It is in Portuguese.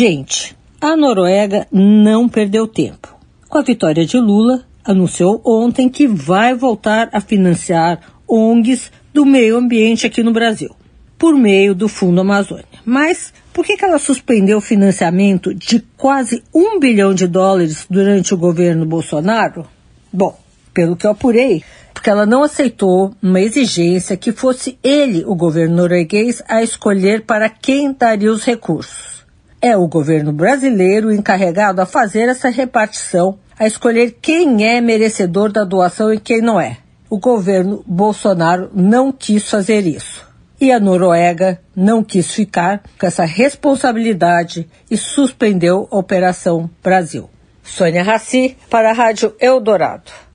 Gente, a Noruega não perdeu tempo. Com a vitória de Lula, anunciou ontem que vai voltar a financiar ONGs do meio ambiente aqui no Brasil, por meio do Fundo Amazônia. Mas por que, que ela suspendeu o financiamento de quase um bilhão de dólares durante o governo Bolsonaro? Bom, pelo que eu apurei, porque ela não aceitou uma exigência que fosse ele, o governo norueguês, a escolher para quem daria os recursos. É o governo brasileiro encarregado a fazer essa repartição, a escolher quem é merecedor da doação e quem não é. O governo Bolsonaro não quis fazer isso. E a Noruega não quis ficar com essa responsabilidade e suspendeu a Operação Brasil. Sônia Raci, para a Rádio Eldorado.